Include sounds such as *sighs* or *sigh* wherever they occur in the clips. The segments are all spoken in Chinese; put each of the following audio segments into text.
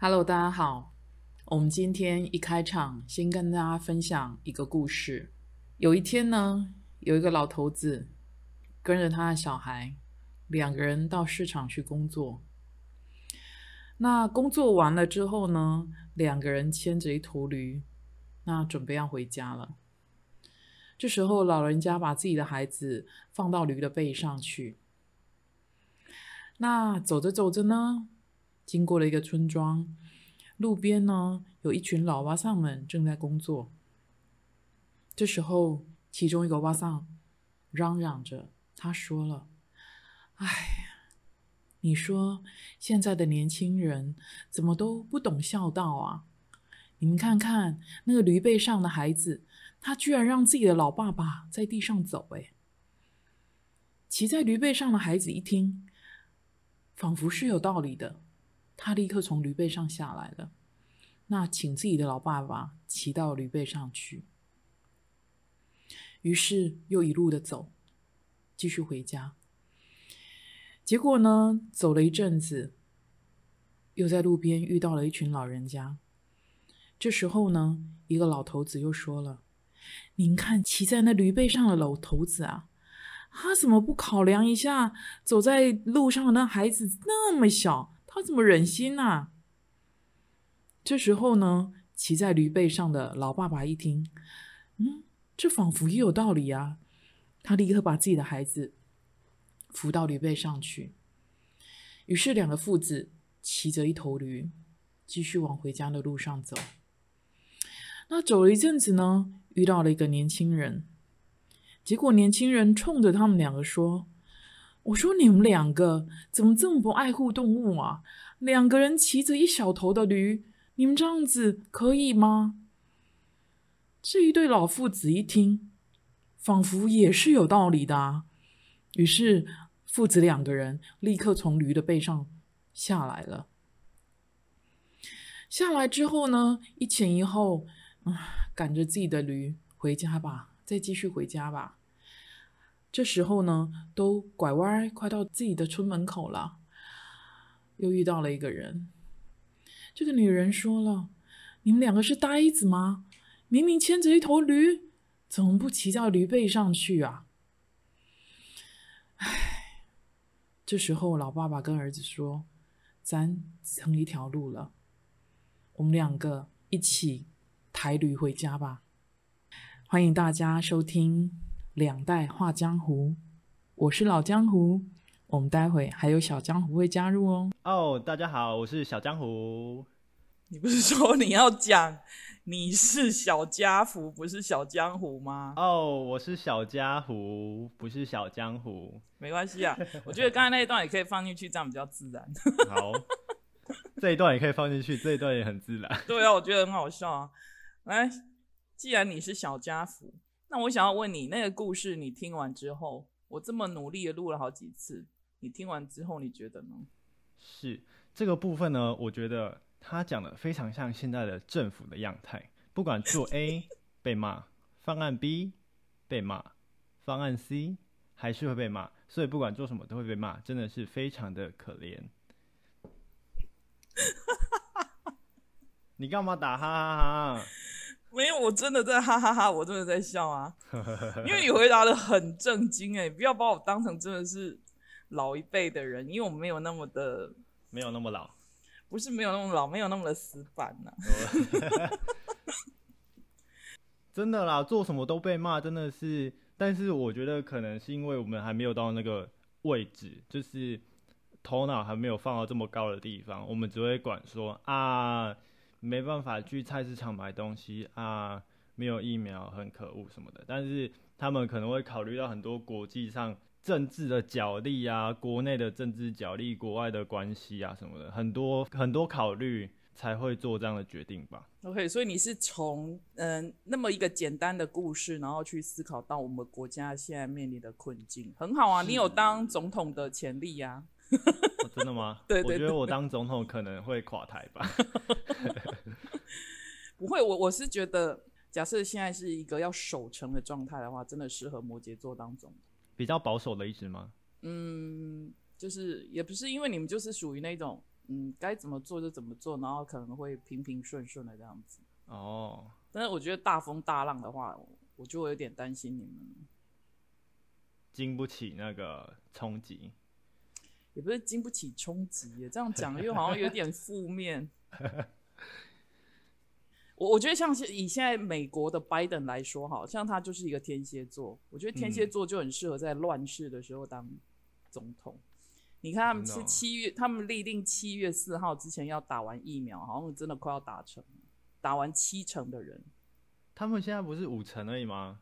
Hello，大家好。我们今天一开场，先跟大家分享一个故事。有一天呢，有一个老头子跟着他的小孩，两个人到市场去工作。那工作完了之后呢，两个人牵着一头驴，那准备要回家了。这时候，老人家把自己的孩子放到驴的背上去。那走着走着呢，经过了一个村庄，路边呢有一群老瓦桑们正在工作。这时候，其中一个瓦桑嚷嚷着，他说了：“哎呀，你说现在的年轻人怎么都不懂孝道啊？你们看看那个驴背上的孩子，他居然让自己的老爸爸在地上走！哎，骑在驴背上的孩子一听。”仿佛是有道理的，他立刻从驴背上下来了。那请自己的老爸爸骑到驴背上去，于是又一路的走，继续回家。结果呢，走了一阵子，又在路边遇到了一群老人家。这时候呢，一个老头子又说了：“您看，骑在那驴背上的老头子啊。”他怎么不考量一下走在路上的那孩子那么小，他怎么忍心呢？这时候呢，骑在驴背上的老爸爸一听，嗯，这仿佛也有道理啊。他立刻把自己的孩子扶到驴背上去，于是两个父子骑着一头驴，继续往回家的路上走。那走了一阵子呢，遇到了一个年轻人。结果，年轻人冲着他们两个说：“我说你们两个怎么这么不爱护动物啊？两个人骑着一小头的驴，你们这样子可以吗？”这一对老父子一听，仿佛也是有道理的啊。于是，父子两个人立刻从驴的背上下来了。下来之后呢，一前一后，啊，赶着自己的驴回家吧，再继续回家吧。这时候呢，都拐弯，快到自己的村门口了，又遇到了一个人。这个女人说了：“你们两个是呆子吗？明明牵着一头驴，怎么不骑到驴背上去啊？” *sighs* 唉，这时候老爸爸跟儿子说：“咱成一条路了，我们两个一起抬驴回家吧。”欢迎大家收听。两代画江湖，我是老江湖，我们待会还有小江湖会加入哦。哦，大家好，我是小江湖。你不是说你要讲你是小家福，不是小江湖吗？哦，我是小家福，不是小江湖。没关系啊，*laughs* 我觉得刚才那一段也可以放进去，这样比较自然。好，这一段也可以放进去，这一段也很自然。对啊，我觉得很好笑啊。来，既然你是小家福。那我想要问你，那个故事你听完之后，我这么努力的录了好几次，你听完之后你觉得呢？是这个部分呢？我觉得他讲的非常像现在的政府的样态，不管做 A *laughs* 被骂，方案 B 被骂，方案 C 还是会被骂，所以不管做什么都会被骂，真的是非常的可怜。*laughs* 你干嘛打哈哈哈？我真的在哈哈哈，我真的在笑啊，*laughs* 因为你回答的很震惊哎，不要把我当成真的是老一辈的人，因为我没有那么的，没有那么老，不是没有那么老，没有那么的死板呐。*laughs* 真的啦，做什么都被骂，真的是，但是我觉得可能是因为我们还没有到那个位置，就是头脑还没有放到这么高的地方，我们只会管说啊。没办法去菜市场买东西啊，没有疫苗很可恶什么的。但是他们可能会考虑到很多国际上政治的角力啊，国内的政治角力，国外的关系啊什么的，很多很多考虑才会做这样的决定吧。OK，所以你是从嗯那么一个简单的故事，然后去思考到我们国家现在面临的困境，很好啊，你有当总统的潜力呀。*laughs* 真的吗？对 *laughs* 对，我觉得我当总统可能会垮台吧。*laughs* 不会，我我是觉得，假设现在是一个要守成的状态的话，真的适合摩羯座当总统。比较保守的意思吗？嗯，就是也不是，因为你们就是属于那种嗯该怎么做就怎么做，然后可能会平平顺顺的这样子。哦，但是我觉得大风大浪的话，我就会有点担心你们，经不起那个冲击。也不是经不起冲击耶，这样讲又好像有点负面。*laughs* 我我觉得像是以现在美国的拜登来说，好像他就是一个天蝎座，我觉得天蝎嗯座就很适合在乱世的时候当总统。你看他们是七月，他们立定七月四号之前要打完疫苗，好像真的快要打成，打完七成的人，他们现在不是五成而已吗？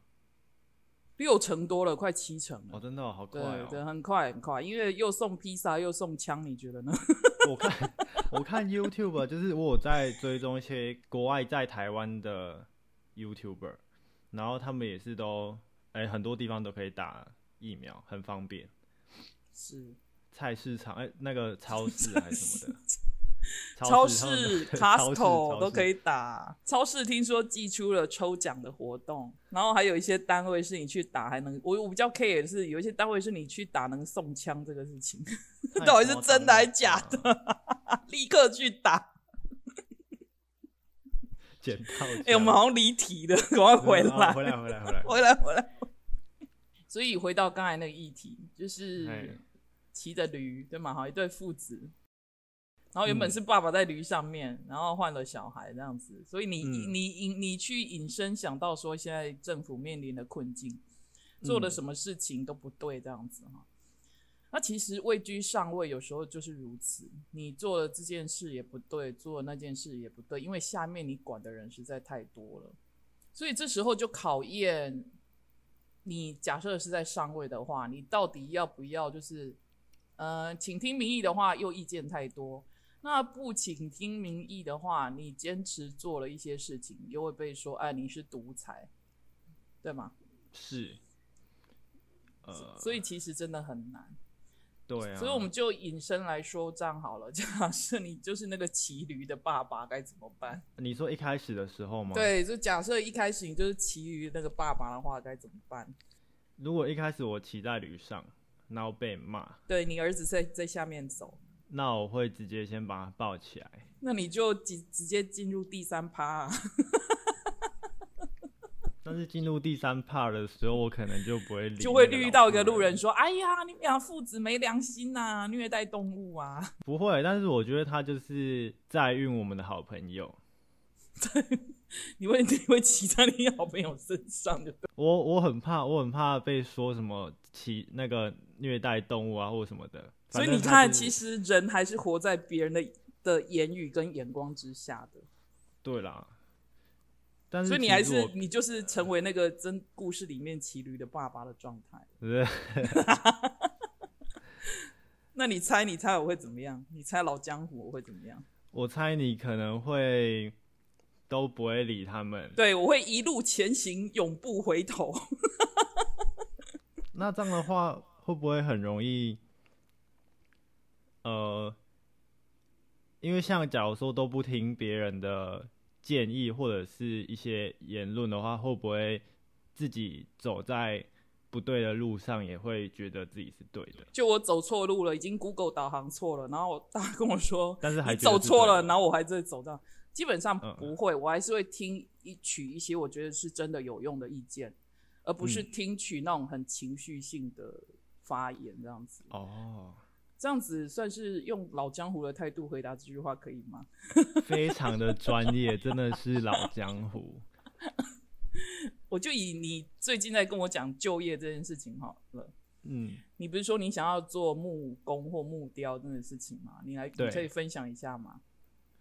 六成多了，快七成了。哦，真的哦、好快对对，哦！很快很快，因为又送披萨又送枪，你觉得呢？*laughs* 我看我看 YouTube，就是我有在追踪一些国外在台湾的 YouTuber，然后他们也是都哎、很多地方都可以打疫苗，很方便。是菜市场哎、那个超市还是什么的，*laughs* 超市 Costco *laughs* 都可。以打。超市听说寄出了抽奖的活动，然后还有一些单位是你去打还能，我我比较 care 是有一些单位是你去打能送枪这个事情，*laughs* 到底是真的还是假的？*laughs* 立刻去打。捡到哎、我们好像离题了，赶快回来，啊回来，回来，回来。回来，回来。所以回到刚才那个议题，就是哎骑着驴，对吗？好，一对父子，然后原本嗯是爸爸在驴上面，然后换了小孩这样子，所以你、嗯你引你去引申想到说，现在政府面临的困境，做了嗯什么事情都不对这样子哈。那其实位居上位，有时候就是如此。你做了这件事也不对，做了那件事也不对，因为下面你管的人实在太多了，所以这时候就考验你。假设是在上位的话，你到底要不要就是，呃，请听民意的话，又意见太多；那不请听民意的话，你坚持做了一些事情，又会被说，哎，你是独裁，对吗？是，呃，所以其实真的很难。对啊，所以我们就引申来说，这样好了。假设你就是那个骑驴的爸爸，该怎么办？你说一开始的时候吗？，对，就假设一开始你就是骑驴那个爸爸的话，该怎么办？如果一开始我骑在驴上，然后被骂，对你儿子在在下面走，那我会直接先把他抱起来。那你就直直接进入第三趴、啊。*laughs* 但是进入第三 part 的时候，我可能就不会理，就会遇到一个路人，说：“哎呀，你们俩父子没良心呐、虐待动物啊不会。但是我觉得他就是在运我们的好朋友。*laughs* ”你会你会骑在你好朋友身上就对。我我很怕，我很怕被说什么骑那个虐待动物啊，或者什么的。所以你看，其实实人还是活在别人的的言语跟眼光之下的。对啦。但是所以你还是你就是成为那个真故事里面骑驴的爸爸的状态。*laughs* 那你猜，你猜我会怎么样？你猜老江湖我会怎么样？我猜你可能会都不会理他们。对我会一路前行，永不回头。*laughs* 那这样的话，会不会很容易？呃，因为像假如说都不听别人的建议或者是一些言论的话，会不会自己走在不对的路上，也会觉得自己是对的？就我走错路了，已经 Google 导航错了，然后大家跟我说，但 *laughs* 是还走错了，然后我还在走到，基本上嗯不会，我还是会听一取一些我觉得是真的有用的意见，而不是嗯。听取那种很情绪性的发言这样子。哦，这样子算是用老江湖的态度回答这句话，可以吗？*laughs* 非常的专业，真的是老江湖。*laughs* 我就以你最近在跟我讲就业这件事情好了。嗯，你不是说你想要做木工或木雕这件事情吗？你来，你可以分享一下吗？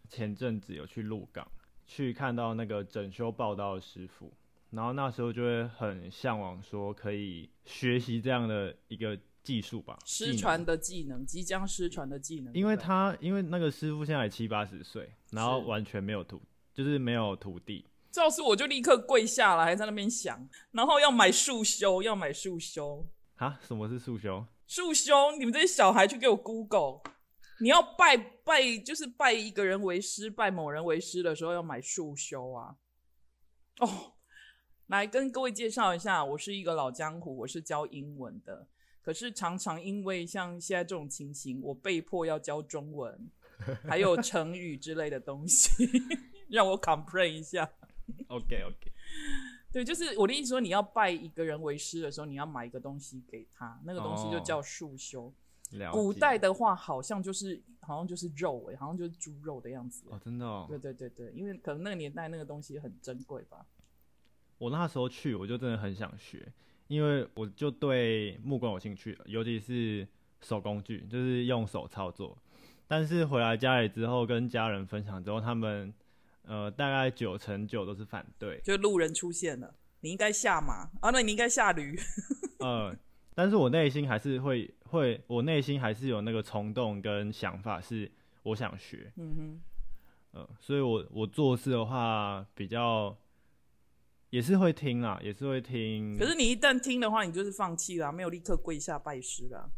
前阵子有去鹿港，去看到那个整修报道的师傅，然后那时候就会很向往说可以学习这样的一个技术吧，失传的技能，即将失传的技能。因为他因为那个师傅现在七八十岁，然后完全没有徒，就是没有徒弟。这要是我就立刻跪下来，还在那边想，然后要买束修，要买束修，啊，什么是束修？束修，你们这些小孩去给我 Google。你要拜拜，就是拜一个人为师，拜某人为师的时候要买束修啊。哦，来跟各位介绍一下，我是一个老江湖，我是教英文的，可是常常因为像现在这种情形，我被迫要教中文，还有成语之类的东西，*laughs* 让我 complain 一下。OK OK，*laughs* 对，就是我的意思说，你要拜一个人为师的时候，你要买一个东西给他，那个东西就哦叫束修。了古代的话，好像就是好像就是肉诶、好像就是猪肉的样子、哦，真的哦。对对对对，因为可能那个年代那个东西很珍贵吧。我那时候去，我就真的很想学，因为我就对木工有兴趣，尤其是手工具，就是用手操作。但是回来家里之后，跟家人分享之后，他们呃大概九成九都是反对，就路人出现了，你应该下马啊，那你应该下驴。*laughs* 呃，但是我内心还是会会，我内心还是有那个冲动跟想法，是我想学，嗯哼，呃，所以我我做事的话比较也是会听啦，也是会听，可是你一旦听的话，你就是放弃了，没有立刻跪下拜师了。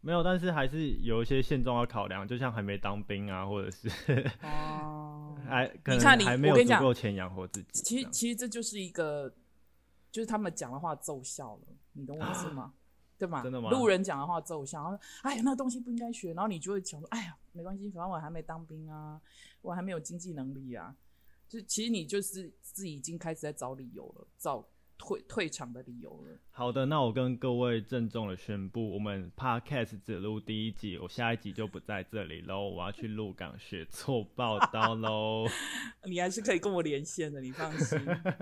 没有，但是还是有一些现状要考量，就像还没当兵啊，或者是哦，*laughs* 还可能你看你还没有足够钱养活自己。其实其实这就是一个，就是他们讲的话奏效了，你懂我意思吗？*sighs* 对吗？真的吗路人讲的话奏效，然后哎呀，那个东西不应该学，然后你就会想说，哎呀，没关系，反正我还没当兵啊，我还没有经济能力啊。就其实你就是自己已经开始在找理由了，找退退场的理由了。好的，那我跟各位郑重的宣布，我们 Podcast 只录第一集，我下一集就不在这里喽，我要去鹿港学做报道喽。*laughs* 你还是可以跟我连线的，你放心。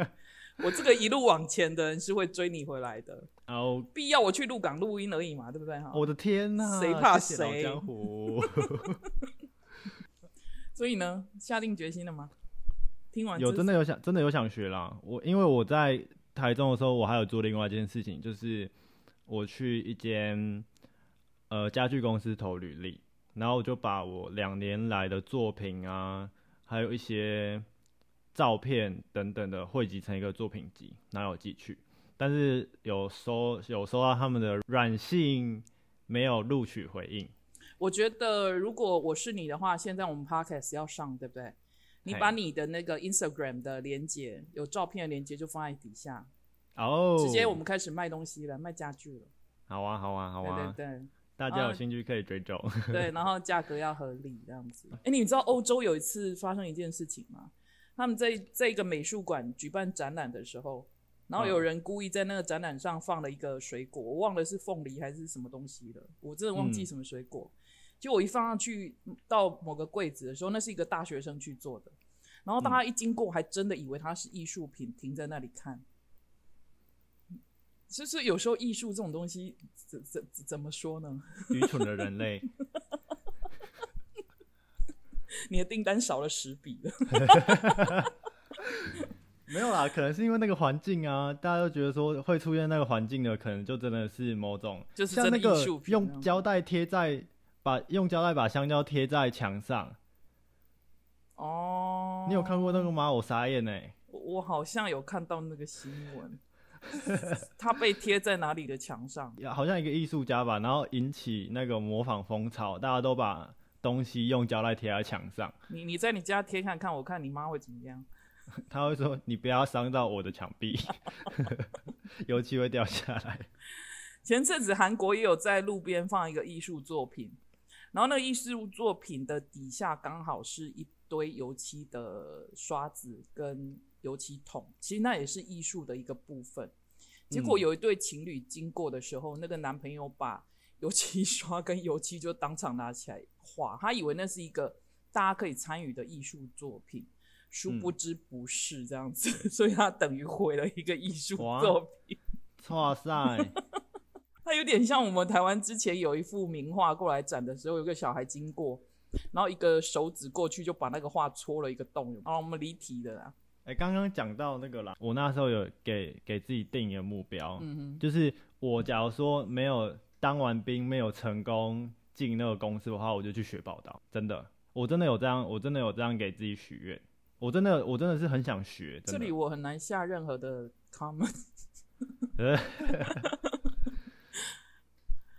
*laughs* 我这个一路往前的人是会追你回来的，哦，*laughs* 必要我去鹿港录音而已嘛，对不对哈？我的天呐、谁怕谁江湖。所以呢，下定决心了吗？听完有真的有想真的有想学啦。我因为我在台中的时候，我还有做另外一件事情，就是我去一间呃家具公司投履历，然后我就把我两年来的作品啊，还有一些照片等等的汇集成一个作品集，然后有寄去。但是有收有收到他们的软性没有录取回应，我觉得如果我是你的话，现在我们 podcast 要上，对不对？你把你的那个 Instagram 的连接，有照片的连接就放在底下，哦，直接我们开始卖东西了，卖家具了。好啊好啊好啊，对对对大家有啊兴趣可以追踪。对对，*laughs* 然后价格要合理这样子。哎，你知道欧洲有一次发生一件事情吗？他们在在一个美术馆举办展览的时候，然后有嗯人故意在那个展览上放了一个水果，我忘了是凤梨还是什么东西了，我真的忘记嗯什么水果。结果我一放上去到某个柜子的时候，那是一个大学生去做的，然后大家一经过，还真的以为它是艺术品，停在那里看。就是有时候艺术这种东西，怎怎怎怎么说呢？*laughs* 愚蠢的人类。你的订单少了十笔了。*laughs* 没有啦，可能是因为那个环境啊，大家都觉得说会出现那个环境的，可能就真的是某种，就是像那个用胶带贴在把用胶带把香蕉贴在墙上，哦，你有看过那个吗？我傻眼呢、我我好像有看到那个新闻，*laughs* 他被贴在哪里的墙上？*laughs* 好像一个艺术家吧，然后引起那个模仿风潮，大家都把东西用胶带贴在墙上，你你在你家贴看看，我看你妈会怎么样？*laughs* 他会说你不要伤到我的墙壁，油漆会掉下来。前阵子韩国也有在路边放一个艺术作品，然后那个艺术作品的底下刚好是一堆油漆的刷子跟油漆桶，其实那也是艺术的一个部分。结果嗯有一对情侣经过的时候，那个男朋友把油漆 *laughs* 刷跟油漆就当场拿起来画，他以为那是一个大家可以参与的艺术作品，殊不知不是这样子，*laughs* 所以他等于毁了一个艺术作品。哇塞，它有点像我们台湾之前有一幅名画过来展的时候，有个小孩经过，然后一个手指过去就把那个画戳了一个洞。然后我们离题的啦，哎、刚刚讲到那个啦，我那时候有给给自己定一个目标，嗯哼，就是我假如说没有当完兵，没有成功进那个公司的话，我就去学报道。真的，我真的有这样，我真的有这样给自己许愿。我真的，我真的是很想学。这里我很难下任何的 comment。*laughs* *laughs*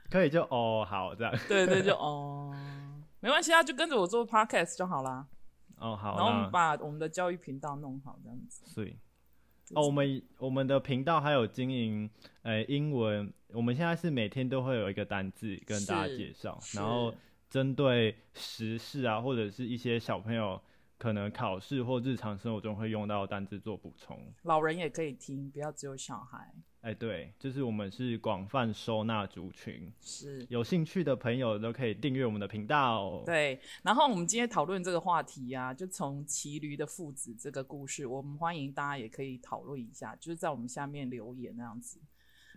可以就哦好这样 *laughs* 对对，就哦，*laughs* 没关系啊，就跟着我做 podcast 就好啦。哦好，然后我们把我们的教育频道弄好，这样子。所以哦，我们我们的频道还有经营呃英文，我们现在是每天都会有一个单字跟大家介绍，然后针对时事啊，或者是一些小朋友可能考试或日常生活中会用到的单字做补充。老人也可以听，不要只有小孩。哎，对，就是我们是广泛收纳族群，是有兴趣的朋友都可以订阅我们的频道。对，然后我们今天讨论这个话题呀、就从骑驴的父子这个故事，我们欢迎大家也可以讨论一下，就是在我们下面留言那样子。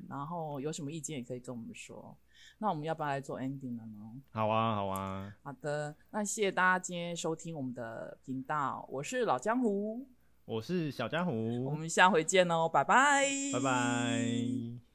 然后有什么意见也可以跟我们说。那我们要不要来做 ending 了呢？好啊，好啊，好的，那谢谢大家今天收听我们的频道，我是老江湖，我是小江湖我，们下回见哦，拜拜，拜拜。